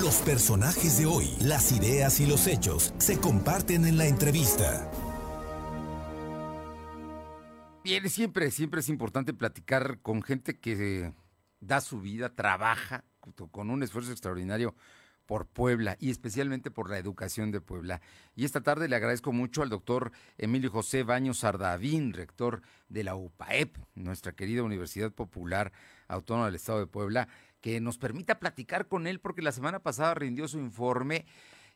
Los personajes de hoy, las ideas y los hechos se comparten en la entrevista. Bien, siempre, siempre es importante platicar con gente que da su vida, trabaja con un esfuerzo extraordinario por Puebla y especialmente por la educación de Puebla. Y esta tarde le agradezco mucho al doctor Emilio José Baños Sardavín, rector de la UPAEP, nuestra querida Universidad Popular Autónoma del Estado de Puebla, que nos permita platicar con él porque la semana pasada rindió su informe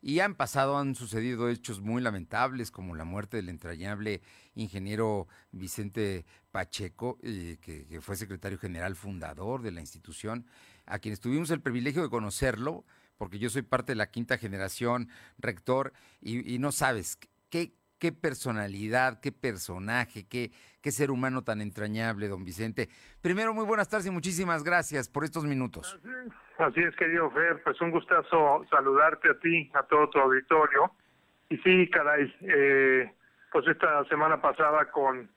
y han pasado, han sucedido hechos muy lamentables, como la muerte del entrañable ingeniero Vicente Pacheco, eh, que, fue secretario general fundador de la institución, a quienes tuvimos el privilegio de conocerlo, porque yo soy parte de la quinta generación, rector, y, no sabes qué, qué personalidad, qué personaje, qué, qué ser humano tan entrañable, don Vicente. Primero, muy buenas tardes y muchísimas gracias por estos minutos. Así es, querido Fer, pues un gustazo saludarte a ti, a todo tu auditorio. Y sí, caray, eh, pues esta semana pasada con,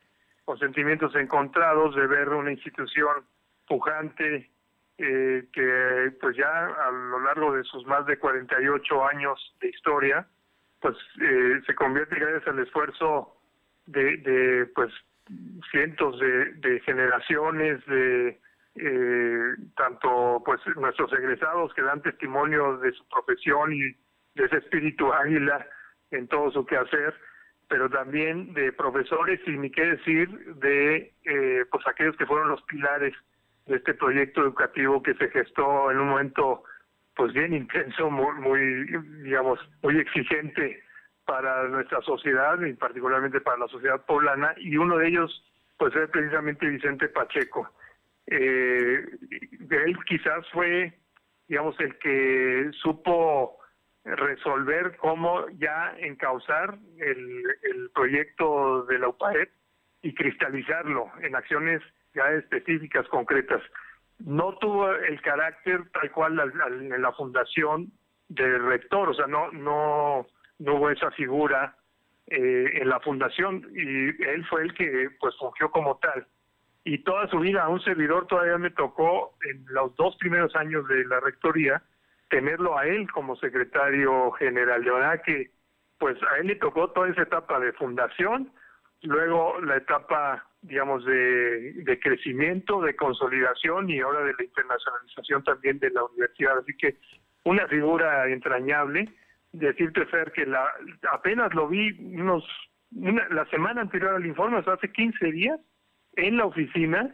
con sentimientos encontrados de ver una institución pujante, eh, que pues ya a lo largo de sus más de 48 años de historia, pues eh, se convierte gracias al esfuerzo de, de pues cientos de, generaciones de eh, tanto pues nuestros egresados que dan testimonio de su profesión y de ese espíritu águila en todo su quehacer, pero también de profesores y ni qué decir de pues aquellos que fueron los pilares de este proyecto educativo que se gestó en un momento pues bien intenso, muy, digamos, muy exigente para nuestra sociedad y particularmente para la sociedad poblana y uno de ellos pues es precisamente Vicente Pacheco. Eh, él quizás fue, digamos, el que supo resolver cómo ya encauzar el, el proyecto de la UPAED y cristalizarlo en acciones específicas, concretas. No tuvo el carácter tal cual en la fundación del rector, o sea, no, no, no hubo esa figura eh, en la fundación y él fue el que pues fungió como tal. Y toda su vida a un servidor todavía me tocó en los dos primeros años de la rectoría tenerlo a él como secretario general. De verdad que pues a él le tocó toda esa etapa de fundación, luego la etapa digamos, de, crecimiento, de consolidación y ahora de la internacionalización también de la universidad. Así que una figura entrañable. Decirte, Fer, que la, apenas lo vi unos la semana anterior al informe, o sea, hace 15 días, en la oficina,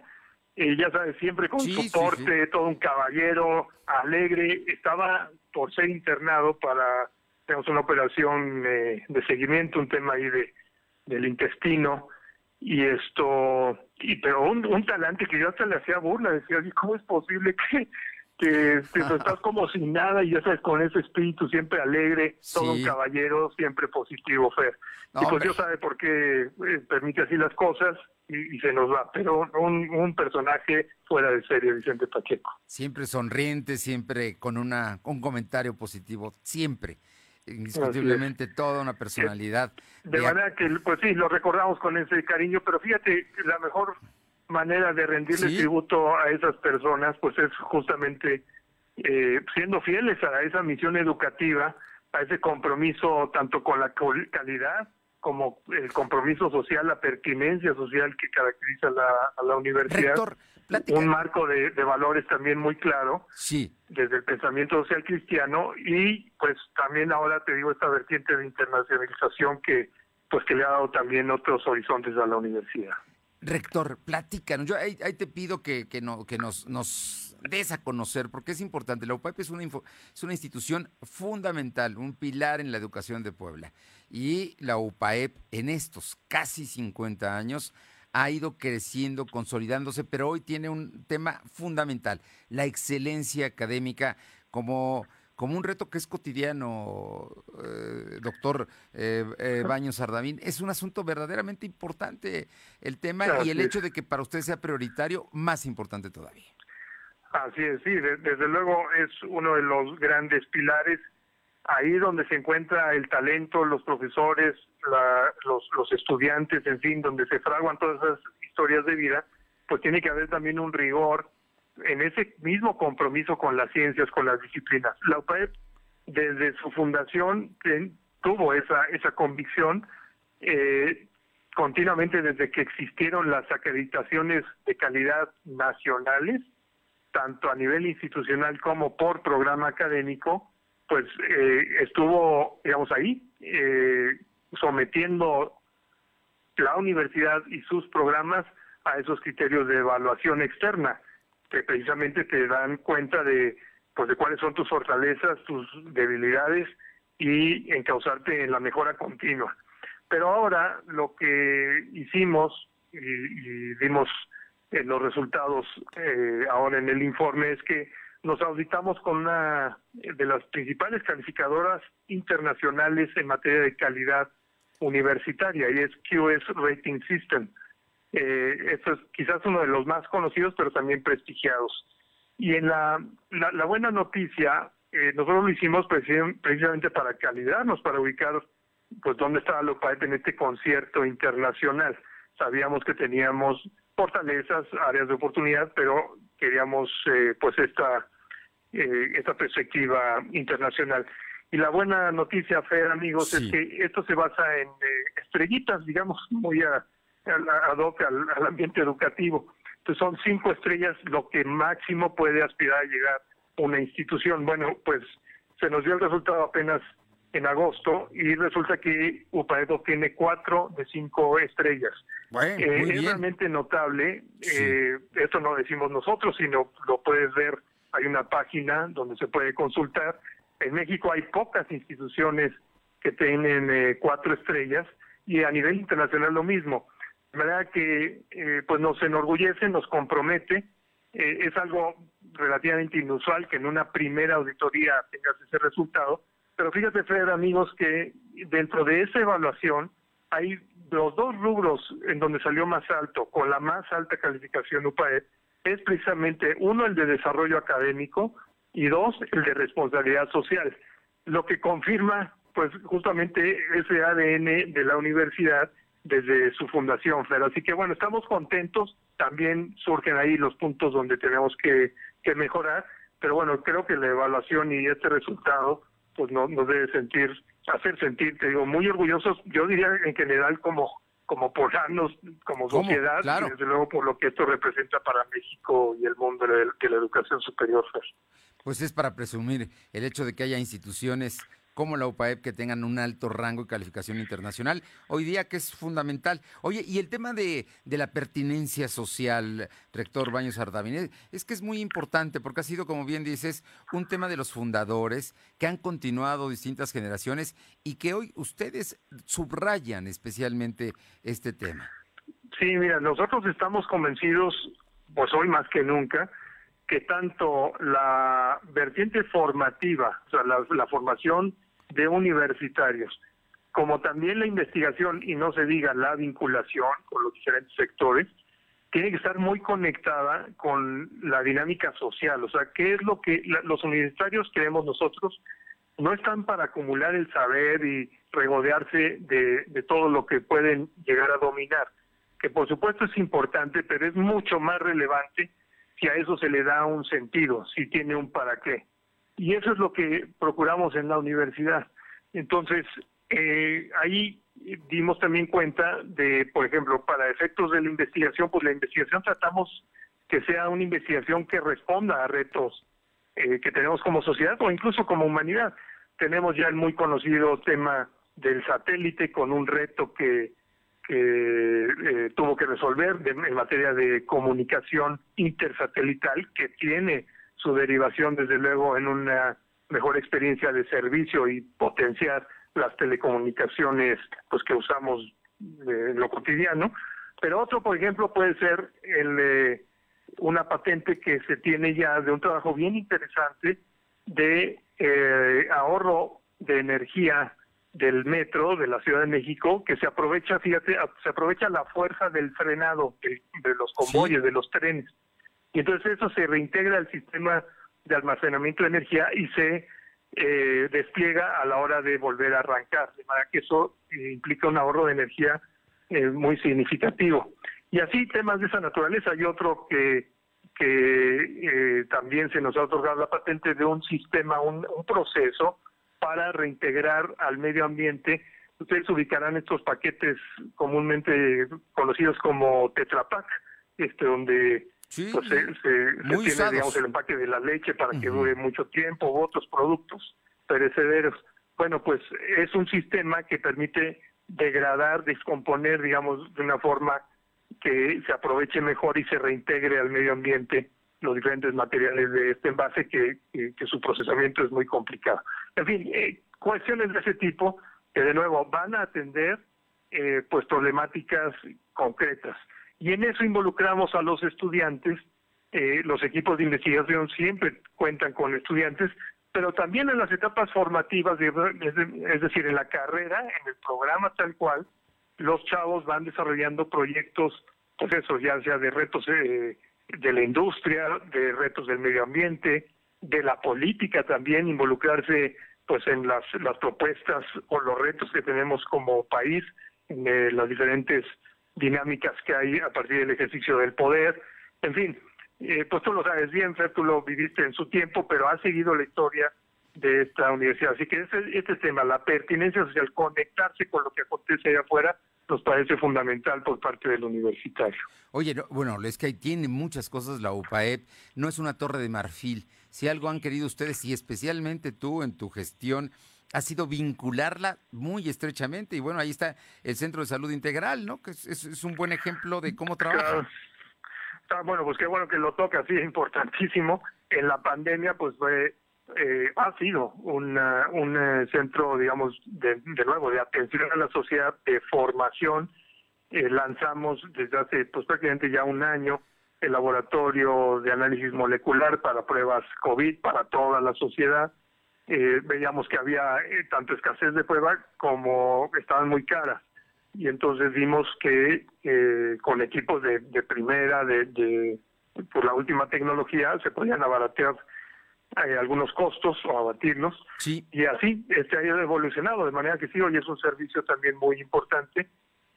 eh, ya sabes, siempre con su porte, todo un caballero, alegre, estaba por ser internado para, tenemos una operación eh, de seguimiento, un tema ahí de del intestino, y esto y pero un, un talante que yo hasta le hacía burla decía cómo es posible que que, estás como sin nada y ya sabes con ese espíritu siempre alegre todo un caballero siempre positivo Fer y pues Dios sabe por qué eh, permite así las cosas y, se nos va pero un, un personaje fuera de serie Vicente Pacheco. Siempre sonriente siempre con una un comentario positivo siempre indiscutiblemente toda una personalidad. De, manera que, pues sí, lo recordamos con ese cariño, pero fíjate, la mejor manera de rendirle tributo a esas personas, pues es justamente eh, siendo fieles a esa misión educativa, a ese compromiso tanto con la calidad como el compromiso social, la pertinencia social que caracteriza la, a la universidad un marco de, valores también muy claro sí. desde el pensamiento social cristiano y pues también ahora te digo esta vertiente de internacionalización que pues que le ha dado también otros horizontes a la universidad. Rector, platícanos. Yo ahí, te pido que, que, no, que nos, nos des a conocer, porque es importante. La UPAEP es una, es una institución fundamental, un pilar en la educación de Puebla. Y la UPAEP en estos casi 50 años ha ido creciendo, consolidándose, pero hoy tiene un tema fundamental, la excelencia académica como, como un reto que es cotidiano, eh, doctor eh, eh, Baños Sardavín. Es un asunto verdaderamente importante el tema y el hecho de que para usted sea prioritario, más importante todavía. Así es, sí, desde luego es uno de los grandes pilares ahí donde se encuentra el talento, los profesores, los, estudiantes, en fin, donde se fraguan todas esas historias de vida, pues tiene que haber también un rigor en ese mismo compromiso con las ciencias, con las disciplinas. La UPAEP desde su fundación tuvo esa, esa convicción eh, continuamente desde que existieron las acreditaciones de calidad nacionales, tanto a nivel institucional como por programa académico, pues eh, estuvo, digamos, ahí, eh, sometiendo la universidad y sus programas a esos criterios de evaluación externa, que precisamente te dan cuenta de, pues, de cuáles son tus fortalezas, tus debilidades y encauzarte en la mejora continua. Pero ahora lo que hicimos y, dimos en los resultados eh, ahora en el informe es que nos auditamos con una de las principales calificadoras internacionales en materia de calidad universitaria y es QS Rating System. Eh, esto es quizás uno de los más conocidos, pero también prestigiados. Y en la, la, buena noticia, eh, nosotros lo hicimos precisamente para calibrarnos, para ubicar pues dónde estaba Lopaet en este concierto internacional. Sabíamos que teníamos fortalezas, áreas de oportunidad, pero queríamos eh, pues esta eh, esta perspectiva internacional. Y la buena noticia, Fer, amigos, es que esto se basa en eh, estrellitas, digamos, muy a, ad hoc al, ambiente educativo. Entonces son cinco estrellas lo que máximo puede aspirar a llegar una institución. Bueno, pues se nos dio el resultado apenas en agosto y resulta que UPAEDO tiene cuatro de cinco estrellas. Bueno, eh, es realmente notable, eh, esto no decimos nosotros, sino lo puedes ver hay una página donde se puede consultar. En México hay pocas instituciones que tienen eh, cuatro estrellas y a nivel internacional lo mismo. De manera que eh, pues nos enorgullece, nos compromete. Eh, es algo relativamente inusual que en una primera auditoría tengas ese resultado. Pero fíjate, Fred, amigos, que dentro de esa evaluación hay los dos rubros en donde salió más alto, con la más alta calificación UPAE, es precisamente uno el de desarrollo académico y dos el de responsabilidad social, lo que confirma pues justamente ese ADN de la universidad desde su fundación, Fer. Así que bueno, estamos contentos, también surgen ahí los puntos donde tenemos que, mejorar, pero bueno, creo que la evaluación y este resultado pues no, nos debe sentir, hacer sentir, te digo, muy orgullosos, yo diría en general como como por años, como sociedad, y desde luego por lo que esto representa para México y el mundo de, la educación superior. Pues es para presumir el hecho de que haya instituciones como la UPAEP que tengan un alto rango y calificación internacional, hoy día que es fundamental. Oye, y el tema de, la pertinencia social, rector Baños Ardavín, es que es muy importante porque ha sido, como bien dices, un tema de los fundadores que han continuado distintas generaciones y que hoy ustedes subrayan especialmente este tema. Sí, mira, nosotros estamos convencidos, pues hoy más que nunca, que tanto la vertiente formativa, o sea, la, formación de universitarios, como también la investigación y no se diga la vinculación con los diferentes sectores, tiene que estar muy conectada con la dinámica social. O sea, ¿qué es lo que los universitarios creemos nosotros? No están para acumular el saber y regodearse de, de todo lo que pueden llegar a dominar, que por supuesto es importante, pero es mucho más relevante si a eso se le da un sentido, si tiene un para qué. Y eso es lo que procuramos en la universidad. Entonces, eh, ahí dimos también cuenta de, por ejemplo, para efectos de la investigación, pues la investigación tratamos que sea una investigación que responda a retos eh, que tenemos como sociedad o incluso como humanidad. Tenemos ya el muy conocido tema del satélite con un reto que eh, tuvo que resolver en materia de comunicación intersatelital, que tiene su derivación desde luego en una mejor experiencia de servicio y potenciar las telecomunicaciones pues que usamos eh, en lo cotidiano. Pero otro, por ejemplo, puede ser el, eh, una patente que se tiene ya de un trabajo bien interesante de ahorro de energía del metro de la Ciudad de México que se aprovecha, fíjate, se aprovecha la fuerza del frenado de, los convoyes, de los trenes. Y entonces eso se reintegra al sistema de almacenamiento de energía y se eh, despliega a la hora de volver a arrancar. De manera que eso eh, implica un ahorro de energía eh, muy significativo. Y así temas de esa naturaleza. Hay otro que que eh, también se nos ha otorgado la patente de un sistema, un, proceso para reintegrar al medio ambiente. Ustedes ubicarán estos paquetes comúnmente conocidos como Tetra Pak, este, donde pues, se, tiene digamos, el empaque de la leche para que dure mucho tiempo, u otros productos perecederos. Bueno, pues es un sistema que permite degradar, descomponer, digamos, de una forma que se aproveche mejor y se reintegre al medio ambiente los diferentes materiales de este envase que, su procesamiento es muy complicado. En fin, eh, cuestiones de ese tipo que de nuevo van a atender eh, pues problemáticas concretas. Y en eso involucramos a los estudiantes, eh, los equipos de investigación siempre cuentan con estudiantes, pero también en las etapas formativas, es decir, en la carrera, en el programa tal cual, los chavos van desarrollando proyectos, pues eso, ya sea de retos eh, de la industria, de retos del medio ambiente, de la política también, involucrarse pues en las, las propuestas o los retos que tenemos como país, en eh, las diferentes dinámicas que hay a partir del ejercicio del poder, en fin, eh, pues tú lo sabes bien, Fer, tú lo viviste en su tiempo, pero ha seguido la historia de esta universidad. Así que este, este tema, la pertinencia social, conectarse con lo que acontece allá afuera, nos parece fundamental por parte del universitario. Oye, bueno, es que tiene muchas cosas la UPAEP, no es una torre de marfil. Si algo han querido ustedes, y especialmente tú en tu gestión, ha sido vincularla muy estrechamente. Y bueno, ahí está el Centro de Salud Integral, ¿no? Que es, es un buen ejemplo de cómo trabaja. Ah, bueno, pues qué bueno que lo toca, sí, es importantísimo. En la pandemia, pues fue, eh, ha sido un eh, centro, digamos, de, nuevo, de atención a la sociedad, de formación. Eh, lanzamos desde hace, pues prácticamente ya un año, el laboratorio de análisis molecular para pruebas COVID para toda la sociedad. Veíamos que había tanto escasez de pruebas como estaban muy caras y entonces vimos que eh, con equipos de, primera, de, por la última tecnología, se podían abaratear eh, algunos costos o abatirlos. Sí. Y así este ha evolucionado, de manera que sí, hoy es un servicio también muy importante,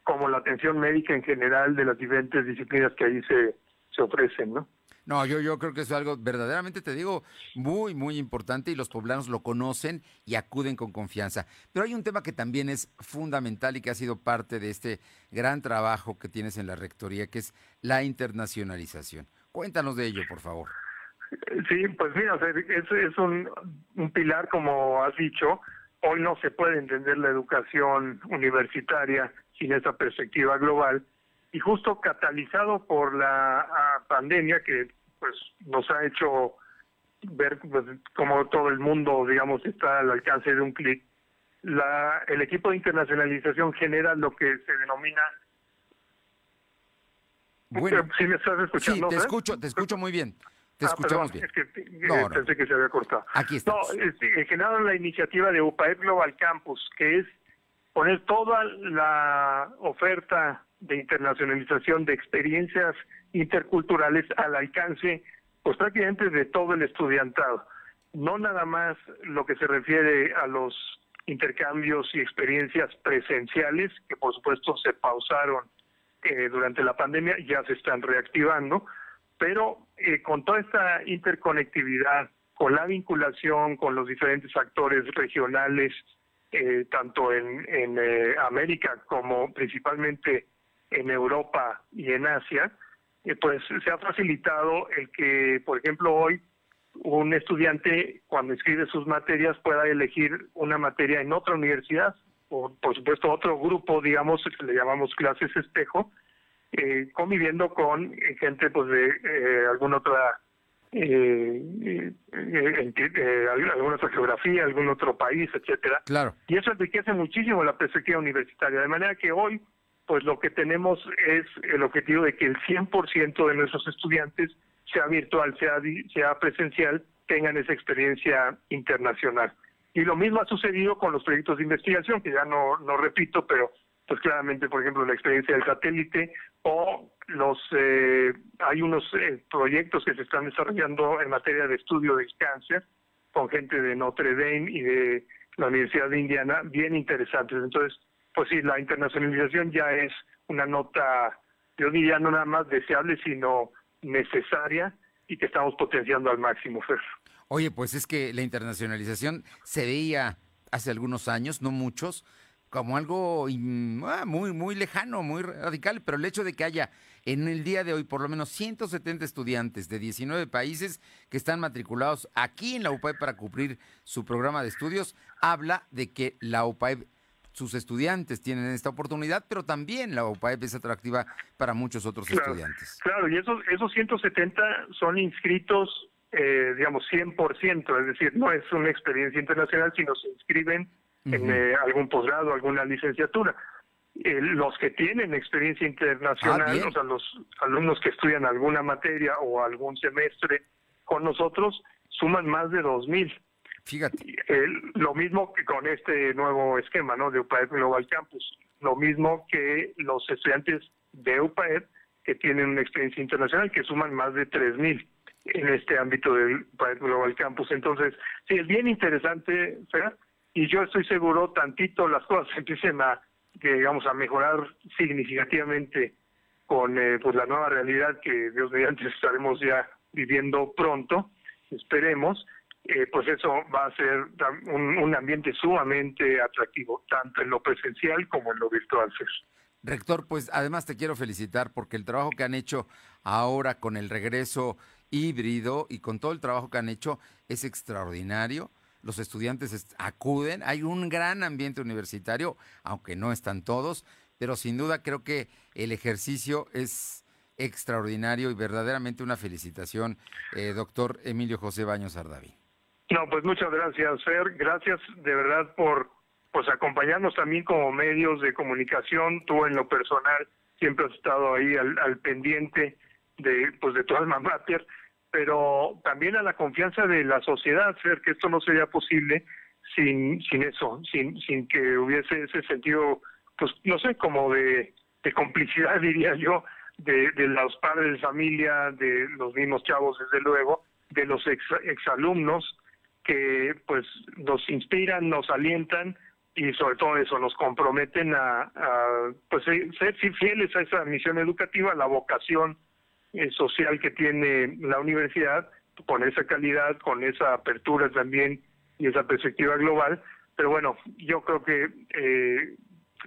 como la atención médica en general de las diferentes disciplinas que ahí se, se ofrecen, ¿no? No, yo, yo creo que es algo verdaderamente, te digo, muy, muy importante y los poblanos lo conocen y acuden con confianza. Pero hay un tema que también es fundamental y que ha sido parte de este gran trabajo que tienes en la Rectoría, que es la internacionalización. Cuéntanos de ello, por favor. Sí, pues mira, es, es un, un pilar, como has dicho. Hoy no se puede entender la educación universitaria sin esa perspectiva global y justo catalizado por la ah, pandemia que pues nos ha hecho ver pues, cómo todo el mundo digamos está al alcance de un clic la el equipo de internacionalización genera lo que se denomina bueno, ¿Sí me estás escuchando? Sí, te escucho, te escucho muy bien. Te ah, escuchamos bien. Es que eh, pensé que se había cortado. Aquí está. No, este, generaron la iniciativa de UPAEP Global Campus, que es poner toda la oferta de internacionalización de experiencias interculturales al alcance pues prácticamente de todo el estudiantado. No nada más lo que se refiere a los intercambios y experiencias presenciales, que por supuesto se pausaron eh, durante la pandemia, ya se están reactivando, pero eh, con toda esta interconectividad, con la vinculación con los diferentes actores regionales, eh, tanto en, en América como principalmente en Europa y en Asia, eh, pues se ha facilitado el que, por ejemplo, hoy un estudiante cuando escribe sus materias pueda elegir una materia en otra universidad o por supuesto otro grupo, digamos, que le llamamos clases espejo, eh, conviviendo con gente pues de eh, alguna otra eh, alguna otra geografía, algún otro país, etcétera. Claro. Y eso enriquece muchísimo la perspectiva universitaria, de manera que hoy pues lo que tenemos es el objetivo de que el 100% de nuestros estudiantes, sea virtual, sea, presencial, tengan esa experiencia internacional. Y lo mismo ha sucedido con los proyectos de investigación, que ya no, no repito, pero pues claramente, por ejemplo, la experiencia del satélite o los eh, hay unos eh, proyectos que se están desarrollando en materia de estudio del cáncer con gente de Notre Dame y de la Universidad de Indiana, bien interesantes. Entonces, pues sí, la internacionalización ya es una nota, yo diría no nada más deseable, sino necesaria y que estamos potenciando al máximo, Fer. Oye, pues es que la internacionalización se veía hace algunos años, no muchos, como algo ah, muy, muy lejano, muy radical, pero el hecho de que haya en el día de hoy por lo menos 170 estudiantes de 19 países que están matriculados aquí en la UPAEP para cumplir su programa de estudios, habla de que la UPAEP, sus estudiantes tienen esta oportunidad, pero también la UPAEP es atractiva para muchos otros estudiantes. Claro, y esos, esos 170 son inscritos, eh, digamos, 100%, es decir, no es una experiencia internacional, sino se inscriben en eh, algún posgrado, alguna licenciatura. Eh, los que tienen experiencia internacional, ah, o sea, los alumnos que estudian alguna materia o algún semestre con nosotros, suman más de 2.000. Fíjate. lo mismo que con este nuevo esquema, ¿no? De UPAED Global Campus. Lo mismo que los estudiantes de UPAED que tienen una experiencia internacional, que suman más de 3.000 en este ámbito del UPAED Global Campus. Entonces, sí, es bien interesante, Fer, y yo estoy seguro tantito las cosas empiecen a digamos a mejorar significativamente con eh, pues la nueva realidad que Dios mediante estaremos ya viviendo pronto esperemos eh, pues eso va a ser un, ambiente sumamente atractivo tanto en lo presencial como en lo virtual Rector, pues además te quiero felicitar porque el trabajo que han hecho ahora con el regreso híbrido y con todo el trabajo que han hecho es extraordinario. Los estudiantes acuden, hay un gran ambiente universitario, aunque no están todos, pero sin duda creo que el ejercicio es extraordinario y verdaderamente una felicitación, eh, doctor Emilio José Baños Ardaví. No, pues muchas gracias, Fer. Gracias de verdad por pues acompañarnos también como medios de comunicación. Tú en lo personal siempre has estado ahí al, al pendiente de pues de tu alma mater pero también a la confianza de la sociedad, ser que esto no sería posible sin, sin eso, sin, sin que hubiese ese sentido, pues no sé, como de, de complicidad, diría yo, de, de los padres de familia, de los mismos chavos, desde luego, de los ex, exalumnos, que pues nos inspiran, nos alientan y sobre todo eso, nos comprometen a, pues ser fieles a esa misión educativa, la vocación eh, social que tiene la universidad, con esa calidad, con esa apertura también y esa perspectiva global. Pero bueno, yo creo que eh,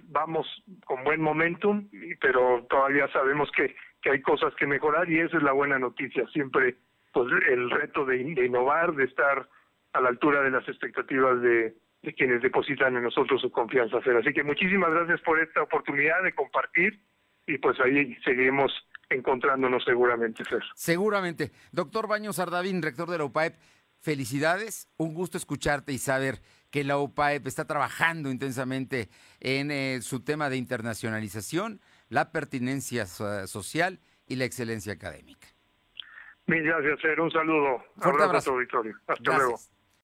vamos con buen momentum, pero todavía sabemos que, que hay cosas que mejorar y esa es la buena noticia. Siempre pues el reto de, innovar, de estar a la altura de las expectativas de, de quienes depositan en nosotros su confianza. Así que muchísimas gracias por esta oportunidad de compartir y pues ahí seguimos encontrándonos seguramente, Fer. Seguramente. Doctor Baños Ardavín, rector de la UPAEP, felicidades, un gusto escucharte y saber que la UPAEP está trabajando intensamente en eh, su tema de internacionalización, la pertinencia social y la excelencia académica. Mil gracias, Fer. Un saludo. Fuerte abrazo, Victoria. Hasta luego.